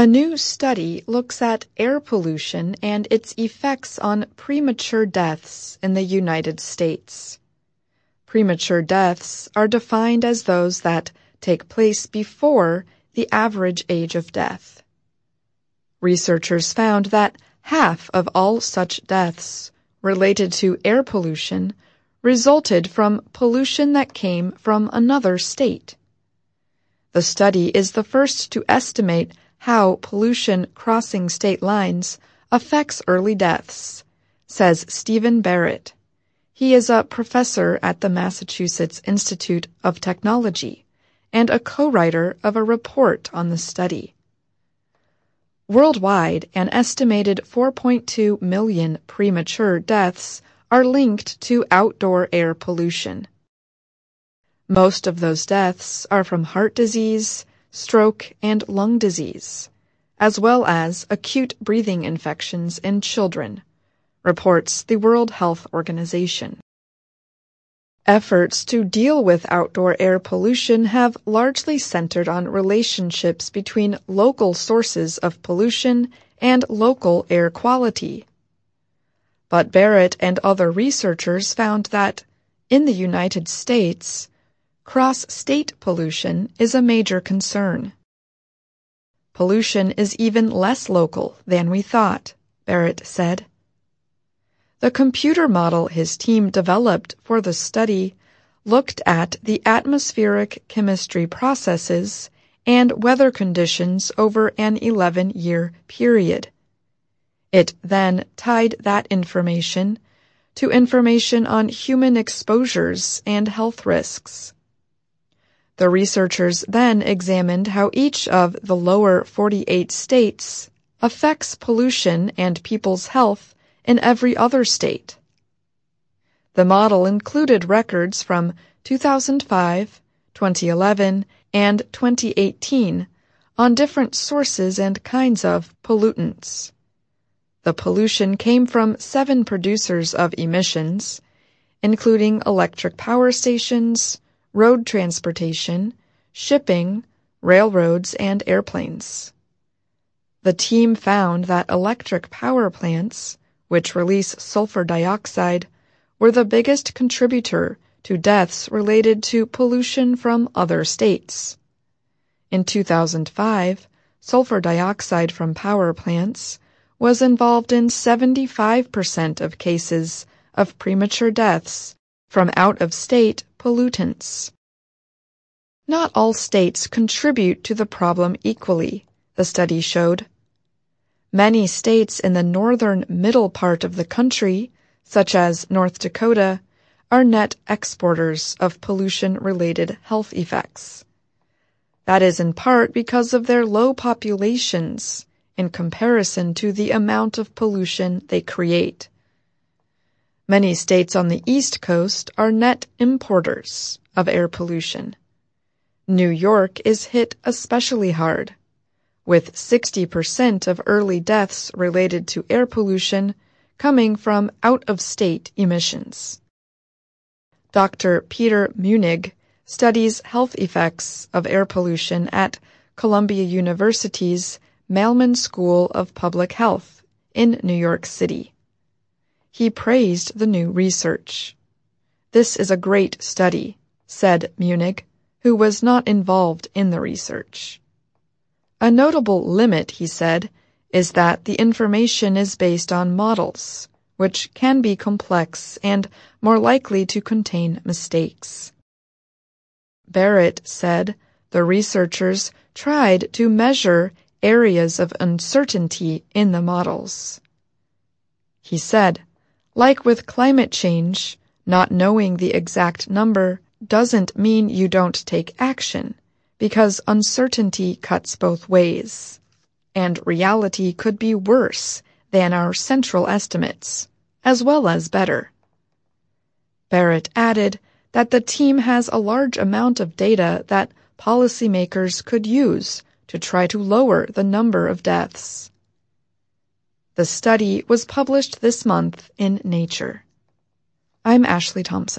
A new study looks at air pollution and its effects on premature deaths in the United States. Premature deaths are defined as those that take place before the average age of death. Researchers found that half of all such deaths related to air pollution resulted from pollution that came from another state. The study is the first to estimate how pollution crossing state lines affects early deaths, says Steven Barrett. He is a professor at the Massachusetts Institute of Technology and a co-writer of a report on the study. Worldwide, an estimated 4.2 million premature deaths are linked to outdoor air pollution. Most of those deaths are from heart disease, stroke, and lung disease, as well as acute breathing infections in children, reports the World Health Organization. Efforts to deal with outdoor air pollution have largely centered on relationships between local sources of pollution and local air quality. But Barrett and other researchers found that, in the United States, cross-state pollution is a major concern. Pollution is even less local than we thought, Barrett said. The computer model his team developed for the study looked at the atmospheric chemistry processes and weather conditions over an 11 year period. It then tied that information to information on human exposures and health risks. The researchers then examined how each of the lower 48 states affects pollution and people's health in every other state. The model included records from 2005, 2011, and 2018 on different sources and kinds of pollutants. The pollution came from seven producers of emissions, including electric power stations, road transportation, shipping, railroads, and airplanes. The team found that electric power plants, which release sulfur dioxide, were the biggest contributor to deaths related to pollution from other states. In 2005, sulfur dioxide from power plants was involved in 75% of cases of premature deaths from out of state pollutants. Not all states contribute to the problem equally, the study showed. Many states in the northern middle part of the country, such as North Dakota, are net exporters of pollution related health effects. That is in part because of their low populations in comparison to the amount of pollution they create. Many states on the East Coast are net importers of air pollution. New York is hit especially hard, with 60% of early deaths related to air pollution coming from out of state emissions. Dr. Peter Muennig studies health effects of air pollution at Columbia University's Mailman School of Public Health in New York City. He praised the new research. This is a great study, said Muennig, who was not involved in the research. A notable limit, he said, is that the information is based on models, which can be complex and more likely to contain mistakes. Barrett said the researchers tried to measure areas of uncertainty in the models. He said, like with climate change, not knowing the exact number doesn't mean you don't take action, because uncertainty cuts both ways. And reality could be worse than our central estimates, as well as better. Barrett added that the team has a large amount of data that policymakers could use to try to lower the number of deaths. The study was published this month in Nature. I'm Ashley Thompson.